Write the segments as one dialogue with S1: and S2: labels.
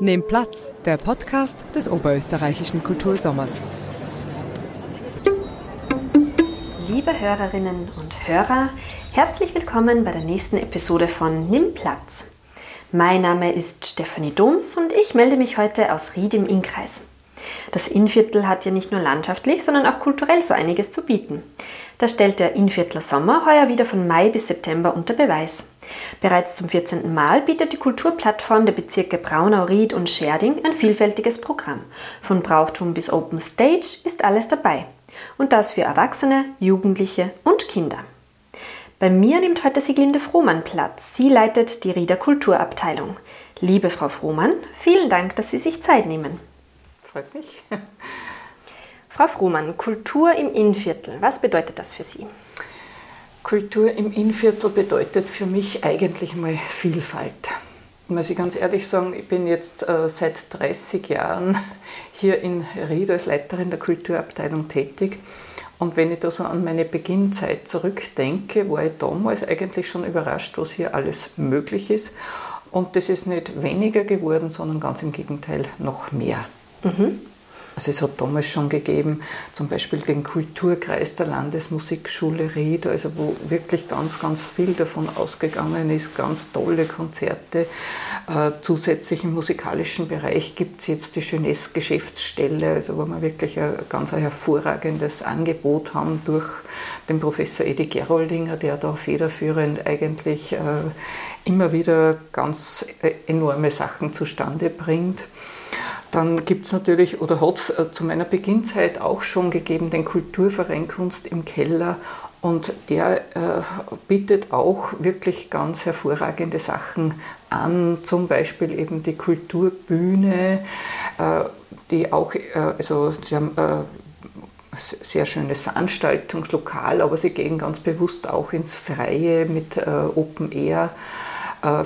S1: Nehmt Platz, der Podcast des Oberösterreichischen Kultursommers.
S2: Liebe Hörerinnen und Hörer, herzlich willkommen bei der nächsten Episode von Nimm Platz. Mein Name ist Stefanie Doms und ich melde mich heute aus Ried im Innkreis. Das Innviertel hat ja nicht nur landschaftlich, sondern auch kulturell so einiges zu bieten. Da stellt der Innviertler Sommer heuer wieder von Mai bis September unter Beweis. Bereits zum 14. Mal bietet die Kulturplattform der Bezirke Braunau, Ried und Scherding ein vielfältiges Programm. Von Brauchtum bis Open Stage ist alles dabei. Und das für Erwachsene, Jugendliche und Kinder. Bei mir nimmt heute Siglinde Frohmann Platz. Sie leitet die Rieder Kulturabteilung. Liebe Frau Frohmann, vielen Dank, dass Sie sich Zeit nehmen.
S3: Freut mich.
S2: Frau Frohmann, Kultur im Innviertel, was bedeutet das für Sie?
S3: Kultur im Innviertel bedeutet für mich eigentlich mal Vielfalt. Muss ich ganz ehrlich sagen, ich bin jetzt äh, seit 30 Jahren hier in Ried als Leiterin der Kulturabteilung tätig. Und wenn ich da so an meine Beginnzeit zurückdenke, war ich damals eigentlich schon überrascht, was hier alles möglich ist. Und das ist nicht weniger geworden, sondern ganz im Gegenteil noch mehr. Mhm. Also es hat damals schon gegeben, zum Beispiel den Kulturkreis der Landesmusikschule Ried, also wo wirklich ganz, ganz viel davon ausgegangen ist, ganz tolle Konzerte. Äh, zusätzlich im musikalischen Bereich gibt es jetzt die Jeunesse Geschäftsstelle, also wo wir wirklich ein ganz ein hervorragendes Angebot haben durch den Professor Edi Geroldinger, der da federführend eigentlich äh, immer wieder ganz äh, enorme Sachen zustande bringt. Dann gibt es natürlich, oder hat es äh, zu meiner Beginnzeit auch schon gegeben, den Kulturverein Kunst im Keller. Und der äh, bietet auch wirklich ganz hervorragende Sachen an, zum Beispiel eben die Kulturbühne, äh, die auch, äh, also sie haben äh, sehr schönes Veranstaltungslokal, aber sie gehen ganz bewusst auch ins Freie mit äh, Open Air. Äh,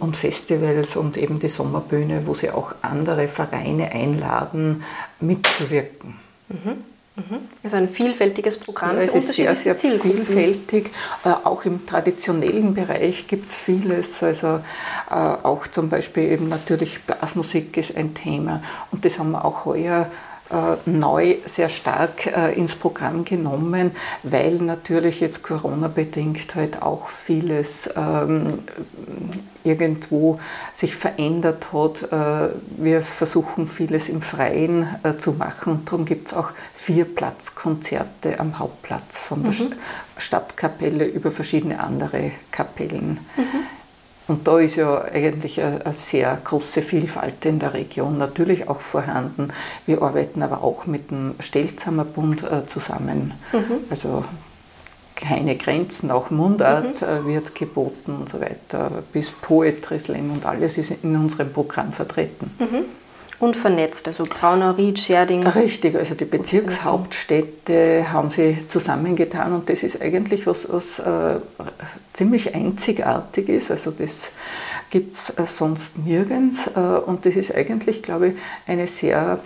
S3: und Festivals und eben die Sommerbühne, wo sie auch andere Vereine einladen, mitzuwirken.
S2: Mhm. Mhm. Also ein vielfältiges Programm.
S3: Ja, es ist sehr, sehr vielfältig. Äh, auch im traditionellen Bereich gibt es vieles. Also äh, auch zum Beispiel eben natürlich Blasmusik ist ein Thema. Und das haben wir auch heuer äh, neu sehr stark äh, ins Programm genommen, weil natürlich jetzt Corona-bedingt halt auch vieles ähm, irgendwo sich verändert hat. Äh, wir versuchen vieles im Freien zu machen und darum gibt es auch vier Platzkonzerte am Hauptplatz von der mhm. Stadtkapelle über verschiedene andere Kapellen. Mhm. Und da ist ja eigentlich eine, sehr große Vielfalt in der Region natürlich auch vorhanden. Wir arbeiten aber auch mit dem Stelzamer Bund äh, zusammen. Mhm. Also keine Grenzen, auch Mundart mhm. Äh, wird geboten und so weiter, bis Poetry Slam und alles ist in unserem Programm vertreten.
S2: Mhm und vernetzt, also Braunau, Ried, Scherding.
S3: Richtig, also die Bezirkshauptstädte haben sie zusammengetan und das ist eigentlich was, was äh, ziemlich einzigartig ist. Also das gibt es äh, sonst nirgends äh, und das ist eigentlich, glaube ich, eine sehr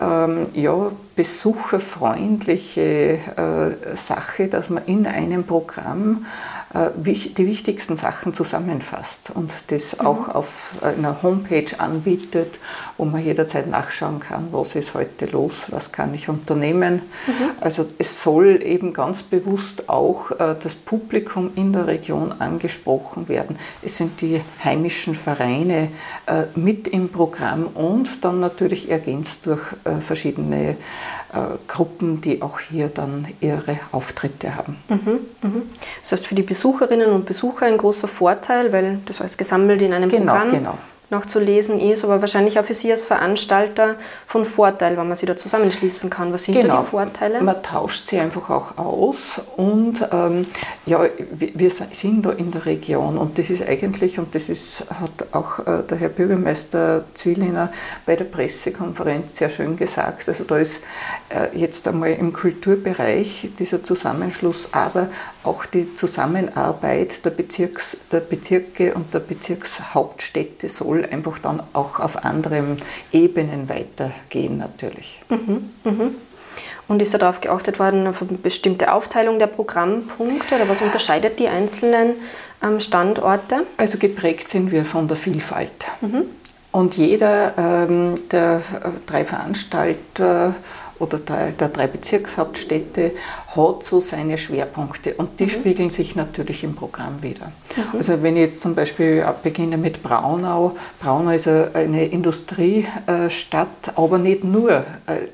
S3: ähm, ja, besucherfreundliche äh, Sache, dass man in einem Programm die wichtigsten Sachen zusammenfasst und das mhm. auch auf einer Homepage anbietet, wo man jederzeit nachschauen kann, was ist heute los, was kann ich unternehmen. Mhm. Also es soll eben ganz bewusst auch äh, das Publikum in der Region angesprochen werden. Es sind die heimischen Vereine äh, mit im Programm und dann natürlich ergänzt durch verschiedene äh, Gruppen, die auch hier dann ihre Auftritte haben.
S2: Mhm, mhm. Das heißt für die Besucherinnen und Besucher ein großer Vorteil, weil das alles gesammelt in einem
S3: genau,
S2: Programm
S3: genau
S2: noch zu lesen ist, aber wahrscheinlich auch für Sie als Veranstalter von Vorteil, wenn man sie da zusammenschließen kann. Was sind genau. da die Vorteile?
S3: Man tauscht sie einfach auch aus und ähm, ja, wir sind da in der Region und das ist eigentlich, und das ist, hat auch äh, der Herr Bürgermeister Zwilliner bei der Pressekonferenz sehr schön gesagt, also da ist äh, jetzt einmal im Kulturbereich dieser Zusammenschluss, aber auch die Zusammenarbeit der, Bezirks, der Bezirke und der Bezirkshauptstädte soll soll einfach dann auch auf anderen Ebenen weitergehen natürlich. Mhm,
S2: mh. Und ist darauf geachtet worden, auf eine bestimmte Aufteilung der Programmpunkte oder was unterscheidet die einzelnen ähm, Standorte?
S3: Also geprägt sind wir von der Vielfalt. Mhm. Und jeder ähm, der drei Veranstalter oder der, der drei Bezirkshauptstädte hat so seine Schwerpunkte und die mhm. spiegeln sich natürlich im Programm wieder. Mhm. Also wenn ich jetzt zum Beispiel beginne mit Braunau, Braunau ist eine Industriestadt, aber nicht nur.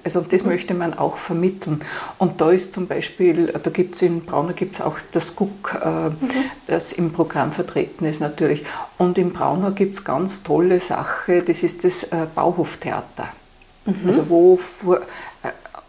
S3: Also das mhm. möchte man auch vermitteln. Und da ist zum Beispiel, da gibt es in Braunau gibt's auch das Guck, äh, mhm. das im Programm vertreten ist natürlich. Und in Braunau gibt es ganz tolle Sache, das ist das äh, Bauhoftheater. Mhm. Also wo vor,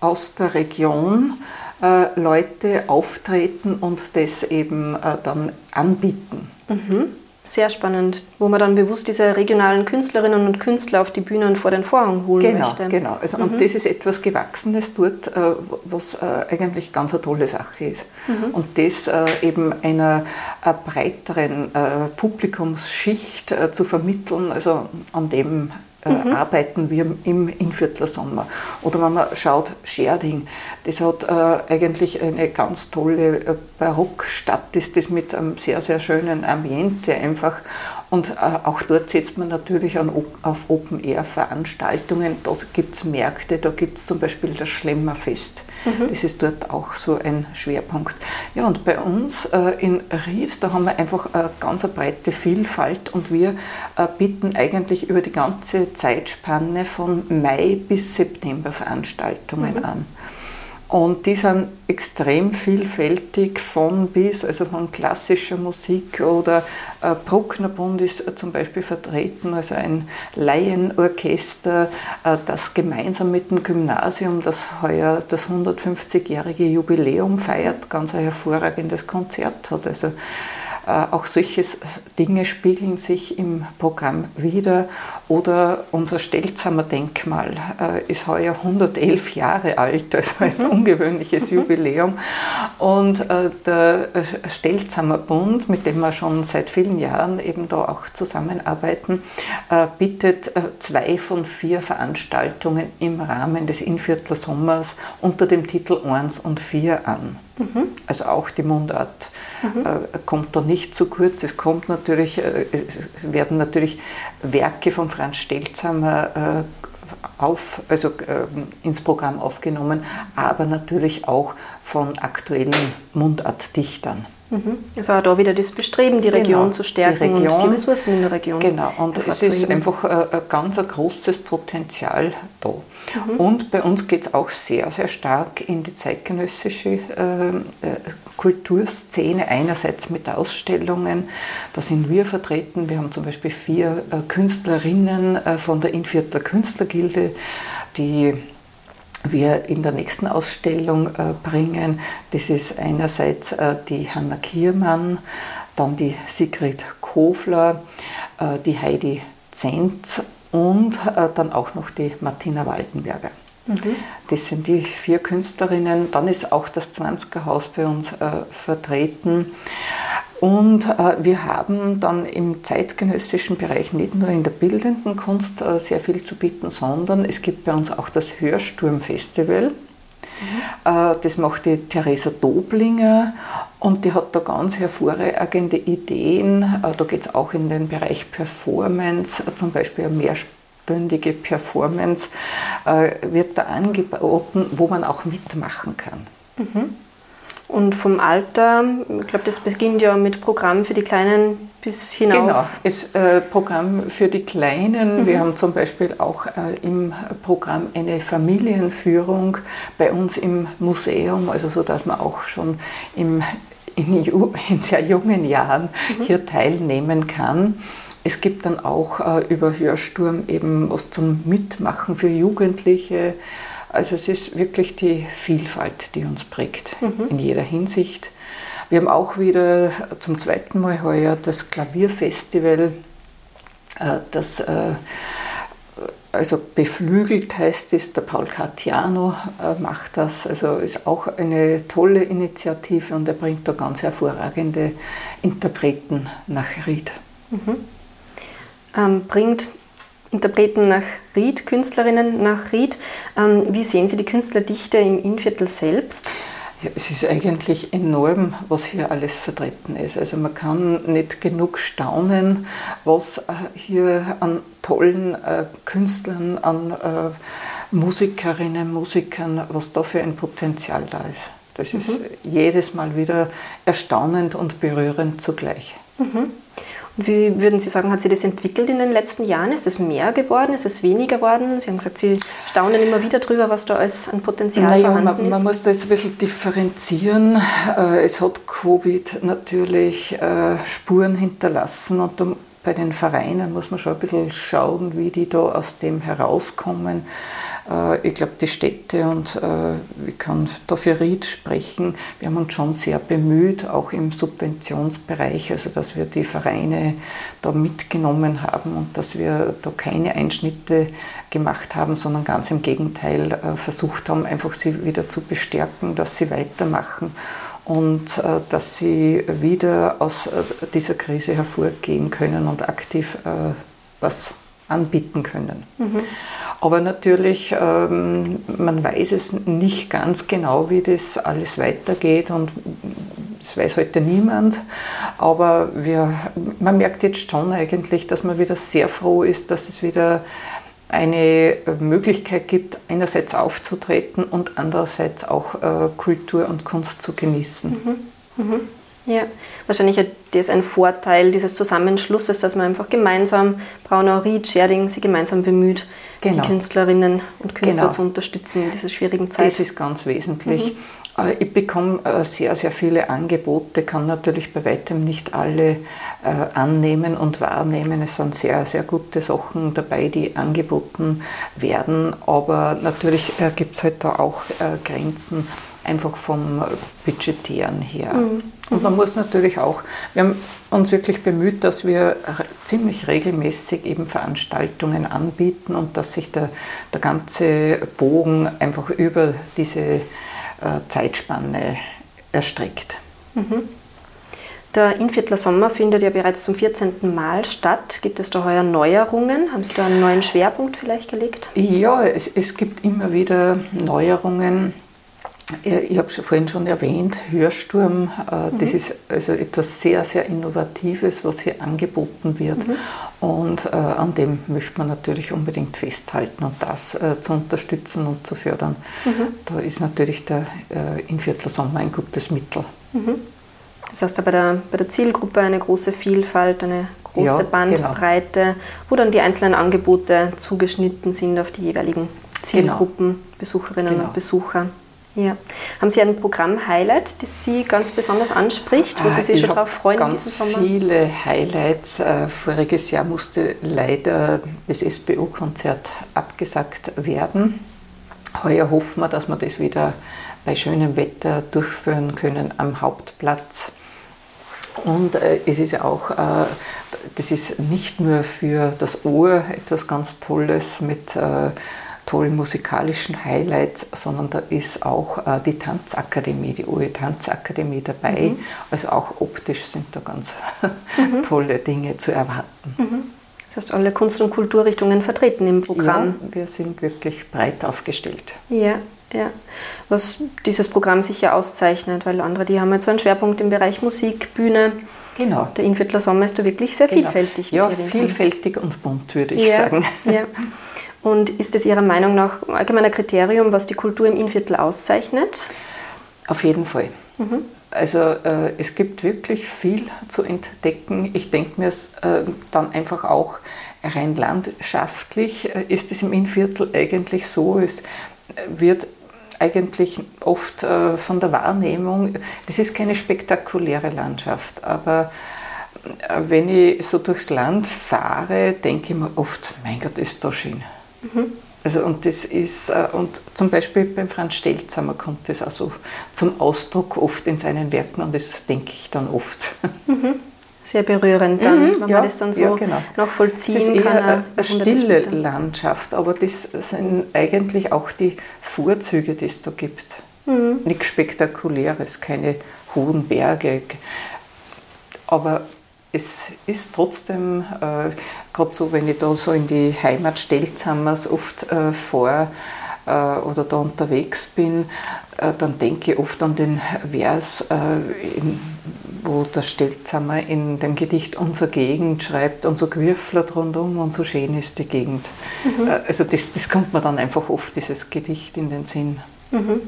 S3: aus der Region äh, Leute auftreten und das eben äh, dann anbieten.
S2: Mhm. Sehr spannend, wo man dann bewusst diese regionalen Künstlerinnen und Künstler auf die Bühnen vor den Vorhang holen
S3: genau,
S2: möchte.
S3: Genau, also, mhm. und das ist etwas Gewachsenes dort, äh, was eigentlich ganz eine tolle Sache ist. Mhm. Und das eben einer breiteren Publikumsschicht zu vermitteln, also an dem äh, mhm. arbeiten wir im Innviertler Sommer. Oder wenn man schaut, Scherding, das hat äh, eigentlich eine ganz tolle äh, Barockstadt, ist das mit einem sehr, sehr schönen Ambiente einfach. Und äh, auch dort setzt man natürlich an, auf Open-Air-Veranstaltungen. Da gibt es Märkte, da gibt es zum Beispiel das Schlemmerfest. Mhm. Das ist dort auch so ein Schwerpunkt. Ja, und bei uns äh, in Ried, da haben wir einfach eine ganz breite Vielfalt und wir äh, bieten eigentlich über die ganze Zeitspanne von Mai bis September Veranstaltungen mhm. an. Und die sind extrem vielfältig von bis, also von klassischer Musik oder äh, Brucknerbund ist äh, zum Beispiel vertreten, also ein Laienorchester, äh, das gemeinsam mit dem Gymnasium, das heuer das 150-jährige Jubiläum feiert, ganz ein hervorragendes Konzert hat. Also auch solche Dinge spiegeln sich im Programm wieder. Oder unser Stelzamer Denkmal äh, ist heuer 111 Jahre alt, also ein mhm. ungewöhnliches mhm. Jubiläum. Und äh, der Stelzamer Bund, mit dem wir schon seit vielen Jahren eben da auch zusammenarbeiten, bietet zwei von vier Veranstaltungen im Rahmen des Inviertler Sommers unter dem Titel 1 und 4 an. Mhm. Also auch die Mundart mhm. kommt da nicht zu kurz. Es kommt natürlich, äh, es werden natürlich Werke von Franz Stelzhammer äh, auf, also ähm, ins Programm aufgenommen, aber natürlich auch von aktuellen Mundartdichtern.
S2: Mhm. Also auch da wieder das Bestreben, die genau, Region genau, zu stärken
S3: die Region,
S2: und die Ressourcen in der Region.
S3: Genau, und es ist einfach ein, ein ganz ein großes Potenzial da. Mhm. Und bei uns geht es auch sehr, sehr stark in die zeitgenössische äh, äh, Kulturszene, einerseits mit Ausstellungen, da sind wir vertreten. Wir haben zum Beispiel vier äh, Künstlerinnen äh, von der Inviertler Künstlergilde, die wir in der nächsten Ausstellung äh, bringen. Das ist einerseits äh, die Hanna Kiermann, dann die Sigrid Kofler, äh, die Heidi Zenz und dann auch noch die Martina Waldenberger. Mhm. Das sind die vier Künstlerinnen. Dann ist auch das 20er Haus bei uns vertreten. Und äh, wir haben dann im zeitgenössischen Bereich nicht nur in der bildenden Kunst äh, sehr viel zu bieten, sondern es gibt bei uns auch das Hörsturmfestival. Mhm. Äh, das macht die Theresa Doblinger und die hat da ganz hervorragende Ideen. Äh, da geht es auch in den Bereich Performance, äh, zum Beispiel eine mehrstündige Performance äh, wird da angeboten, wo man auch mitmachen kann. Mhm.
S2: Und vom Alter, ich glaube, das beginnt ja mit Programm für die Kleinen bis hinauf.
S3: Genau, ist äh, Programm für die Kleinen. Mhm. Wir haben zum Beispiel auch äh, im Programm eine Familienführung bei uns im Museum, also so dass man auch schon im, in, in sehr jungen Jahren mhm. hier teilnehmen kann. Es gibt dann auch äh, über Hörsturm eben was zum Mitmachen für Jugendliche. Also es ist wirklich die Vielfalt, die uns prägt mhm. in jeder Hinsicht. Wir haben auch wieder zum zweiten Mal heuer das Klavierfestival, äh, das äh, also beflügelt heißt es, der Paul Cartiano äh, macht das, also ist auch eine tolle Initiative und er bringt da ganz hervorragende Interpreten nach Ried. Mhm.
S2: ähm, bringt Interpreten nach Ried, Künstlerinnen nach Ried. Ähm, wie sehen Sie die Künstlerdichte im Innviertel selbst?
S3: Ja, es ist eigentlich enorm, was hier alles vertreten ist. Also man kann nicht genug staunen, was äh, hier an tollen äh, Künstlern, an äh, Musikerinnen, Musikern, was da für ein Potenzial da ist. Das ist mhm. jedes Mal wieder erstaunend und berührend zugleich.
S2: Mhm. Wie würden Sie sagen, hat sich das entwickelt in den letzten Jahren? Ist es mehr geworden? Ist es weniger geworden? Sie haben gesagt, Sie staunen immer wieder drüber, was da alles an Potenzial naja, vorhanden
S3: man,
S2: ist.
S3: Man muss da jetzt ein bisschen differenzieren. Äh, es hat Covid natürlich äh, Spuren hinterlassen und bei den Vereinen muss man schon ein bisschen schauen, wie die da aus dem herauskommen. Äh, ich glaube, die Städte und äh, ich kann da für Ried sprechen, wir haben uns schon sehr bemüht, auch im Subventionsbereich, also dass wir die Vereine da mitgenommen haben und dass wir da keine Einschnitte gemacht haben, sondern ganz im Gegenteil äh, versucht haben, einfach sie wieder zu bestärken, dass sie weitermachen und dass sie wieder aus dieser Krise hervorgehen können und aktiv was anbieten können. Mhm. Aber natürlich, ähm, man weiß es nicht ganz genau, wie das alles weitergeht und das weiß heute niemand. Aber wir, man merkt jetzt schon eigentlich, dass man wieder sehr froh ist, dass es wieder eine Möglichkeit gibt, einerseits aufzutreten und andererseits auch äh, Kultur und Kunst zu genießen. Mhm.
S2: Mhm. Ja, wahrscheinlich hat das ein Vorteil dieses Zusammenschlusses, dass man einfach gemeinsam, Braunau, Ried, Scherding, sie gemeinsam bemüht, genau. die Künstlerinnen und Künstler genau. zu unterstützen in dieser schwierigen Zeit.
S3: Das ist ganz wesentlich. Mhm. Äh, ich bekomme äh, sehr, sehr viele Angebote, kann natürlich bei weitem nicht alle äh, annehmen und wahrnehmen. Es sind sehr, sehr gute Sachen dabei, die angeboten werden, aber natürlich gibt es halt da auch Grenzen einfach vom Budgetieren her. Mhm. Und man muss natürlich auch, wir haben uns wirklich bemüht, dass wir ziemlich regelmäßig eben Veranstaltungen anbieten und dass sich der, der ganze Bogen einfach über diese äh, Zeitspanne erstreckt.
S2: Mhm. Der Inviertler Sommer findet ja bereits zum 14. Mal statt. Gibt es da heuer Neuerungen? Haben Sie da einen neuen Schwerpunkt vielleicht gelegt?
S3: Ja, es, es gibt immer wieder Neuerungen. Ich habe schon vorhin schon erwähnt, Hörsturm, äh, das mhm. ist also etwas sehr, sehr Innovatives, was hier angeboten wird. Mhm. Und äh, an dem möchte man natürlich unbedingt festhalten und das äh, zu unterstützen und zu fördern. Mhm. Da ist natürlich der äh, Inviertler Sommer ein gutes Mittel.
S2: Mhm. Das heißt, bei der, bei der Zielgruppe eine große Vielfalt, eine große ja, Bandbreite, genau. wo dann die einzelnen Angebote zugeschnitten sind auf die jeweiligen genau. Zielgruppen, genau. Besucherinnen genau. und Besucher. Ja. Haben Sie ein Programm-Highlight, das Sie ganz besonders anspricht, wo Sie sich ich schon darauf freuen
S3: ganz diesen Sommer? viele Highlights. Äh, voriges Jahr musste leider das SBO-Konzert abgesagt werden. Heuer hoffen wir, dass wir das wieder bei schönem Wetter durchführen können am Hauptplatz. Und äh, es ist ja auch, äh, das ist nicht nur für das Ohr etwas ganz Tolles mit tollen musikalischen Highlights, sondern da ist auch äh, die Tanzakademie, die OE Tanzakademie dabei. Mhm. Also auch optisch sind da ganz mhm. tolle Dinge zu erwarten.
S2: Mhm. Das heißt, alle Kunst- und Kulturrichtungen vertreten im Programm.
S3: Ja, wir sind wirklich breit aufgestellt.
S2: Ja, ja. Was dieses Programm sicher auszeichnet, weil andere, die haben jetzt so einen Schwerpunkt im Bereich Musik, Bühne. Genau. Der Inviertler Sommer ist da wirklich sehr genau. vielfältig.
S3: Ja, vielfältig und bunt, würde ich ja, sagen.
S2: Ja. Und ist es Ihrer Meinung nach allgemeiner Kriterium, was die Kultur im Innviertel auszeichnet?
S3: Auf jeden Fall. Mhm. Also äh, es gibt wirklich viel zu entdecken. Ich denke mir es äh, dann einfach auch rein landschaftlich äh, ist es im Innviertel eigentlich so, es wird eigentlich oft äh, von der Wahrnehmung, das ist keine spektakuläre Landschaft, aber äh, wenn ich so durchs Land fahre, denke ich mir oft, mein Gott, ist das schön. Mhm. Also und das ist, äh, und zum Beispiel beim Franz Stelzer, kommt das auch zum Ausdruck oft in seinen Werken und das denke ich dann oft.
S2: Mhm. Sehr berührend dann, mhm, wenn ja, man das dann so ja, genau. nachvollziehen
S3: es ist
S2: kann.
S3: Eher eine, eine stille Landschaft, aber das sind eigentlich auch die Vorzüge, die es da gibt. Mhm. Nichts Spektakuläres, keine hohen Berge. Aber es ist trotzdem, äh, gerade so, wenn ich da so in die Heimat Stelzhammers oft äh, vor äh, oder da unterwegs bin, äh, dann denke ich oft an den Vers, äh, in, wo der Stelzhammer in dem Gedicht Unser Gegend schreibt, und so gewürfelt rundum und so schön ist die Gegend. Mhm. Äh, also das, das kommt mir dann einfach oft, dieses Gedicht in den Sinn.
S2: Mhm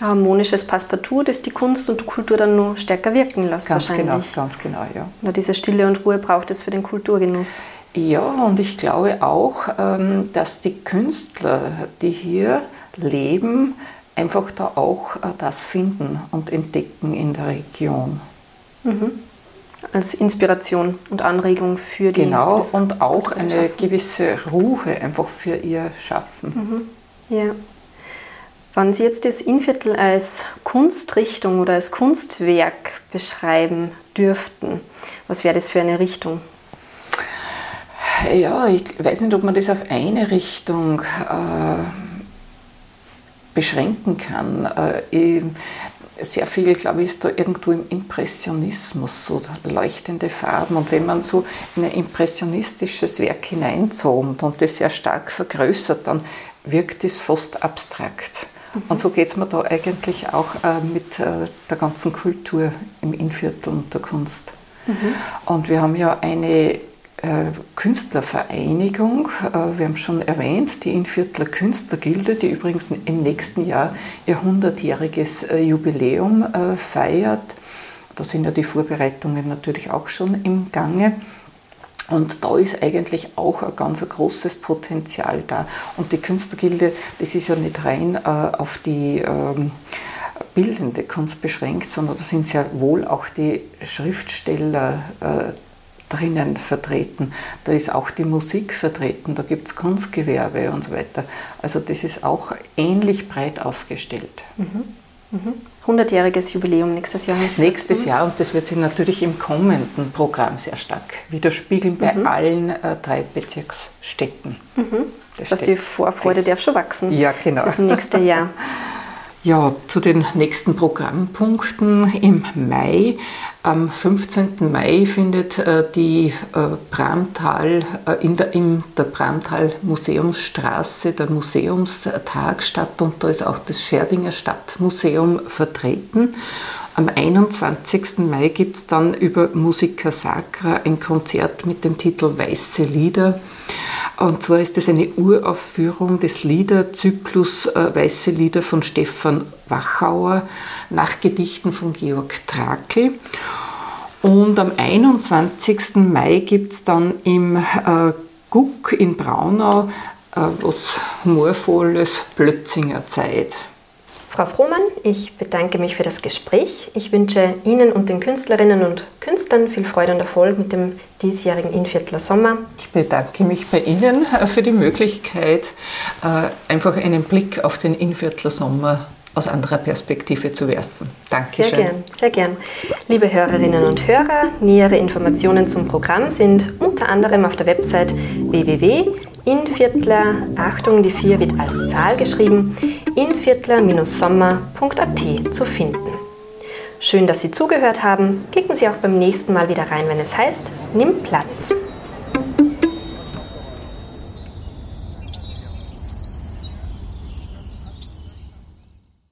S2: harmonisches Passepartout, das die Kunst und Kultur dann noch stärker wirken lässt
S3: ganz genau, ganz genau, ja.
S2: Nur diese Stille und Ruhe braucht es für den Kulturgenuss.
S3: Ja, und ich glaube auch, ähm, dass die Künstler, die hier leben, einfach da auch äh, das finden und entdecken in der Region.
S2: Mhm. Als Inspiration und Anregung für die
S3: Genau, und auch eine gewisse Ruhe einfach für ihr Schaffen.
S2: Mhm. Ja. Wenn Sie jetzt das Innviertel als Kunstrichtung oder als Kunstwerk beschreiben dürften, was wäre das für eine Richtung?
S3: Ja, ich weiß nicht, ob man das auf eine Richtung äh, beschränken kann. Äh, sehr viel, glaube ich, ist da irgendwo im Impressionismus, so leuchtende Farben. Und wenn man so in ein impressionistisches Werk hineinzoomt und das sehr stark vergrößert, dann wirkt es fast abstrakt. Und so geht es mir da eigentlich auch äh, mit äh, der ganzen Kultur im Innviertel und der Kunst. Mhm. Und wir haben ja eine äh, Künstlervereinigung, äh, wir haben schon erwähnt, die Innviertler Künstlergilde, die übrigens im nächsten Jahr ihr 100-jähriges äh, Jubiläum feiert. Da sind ja die Vorbereitungen natürlich auch schon im Gange. Und da ist eigentlich auch ein ganz großes Potenzial da. Und die Künstlergilde, das ist ja nicht rein äh, auf die ähm, bildende Kunst beschränkt, sondern da sind sehr wohl auch die Schriftsteller äh, drinnen vertreten. Da ist auch die Musik vertreten, da gibt es Kunstgewerbe und so weiter. Also das ist auch ähnlich breit aufgestellt.
S2: Mhm. Mhm. 100-jähriges Jubiläum nächstes Jahr.
S3: Nächstes Jahr und das wird sich natürlich im kommenden Programm sehr stark widerspiegeln bei mhm. allen äh, drei Bezirksstädten.
S2: Mhm. Das, das die Vorfreude fest. darf schon wachsen.
S3: Ja, genau.
S2: Das nächste Jahr.
S3: Ja, zu den nächsten Programmpunkten im Mai. Am 15. Mai findet äh, die äh, Bramtal, äh, in der, in der Bramtal Museumsstraße der Museumstag statt und da ist auch das Scherdinger Stadtmuseum vertreten. Am 21. Mai gibt es dann über Musica Sacra ein Konzert mit dem Titel Weiße Lieder. Und zwar ist es eine Uraufführung des Liederzyklus äh, Weiße Lieder von Stefan Wachauer nach Gedichten von Georg Trakl. Und am 21. Mai gibt es dann im äh, Guck in Braunau äh, was humorvolles Plötzinger Zeit.
S2: Frau Frohmann, ich bedanke mich für das Gespräch. Ich wünsche Ihnen und den Künstlerinnen und Künstlern viel Freude und Erfolg mit dem diesjährigen Inviertler Sommer.
S3: Ich bedanke mich bei Ihnen äh, für die Möglichkeit, äh, einfach einen Blick auf den Inviertler Sommer aus anderer Perspektive zu werfen. Dankeschön.
S2: Sehr gern, sehr gern. Liebe Hörerinnen und Hörer, nähere Informationen zum Programm sind unter anderem auf der Website www Inviertler, Achtung, die 4 wird als Zahl geschrieben, inviertler-sommer.at zu finden. Schön, dass Sie zugehört haben. Klicken Sie auch beim nächsten Mal wieder rein, wenn es heißt, nimm Platz.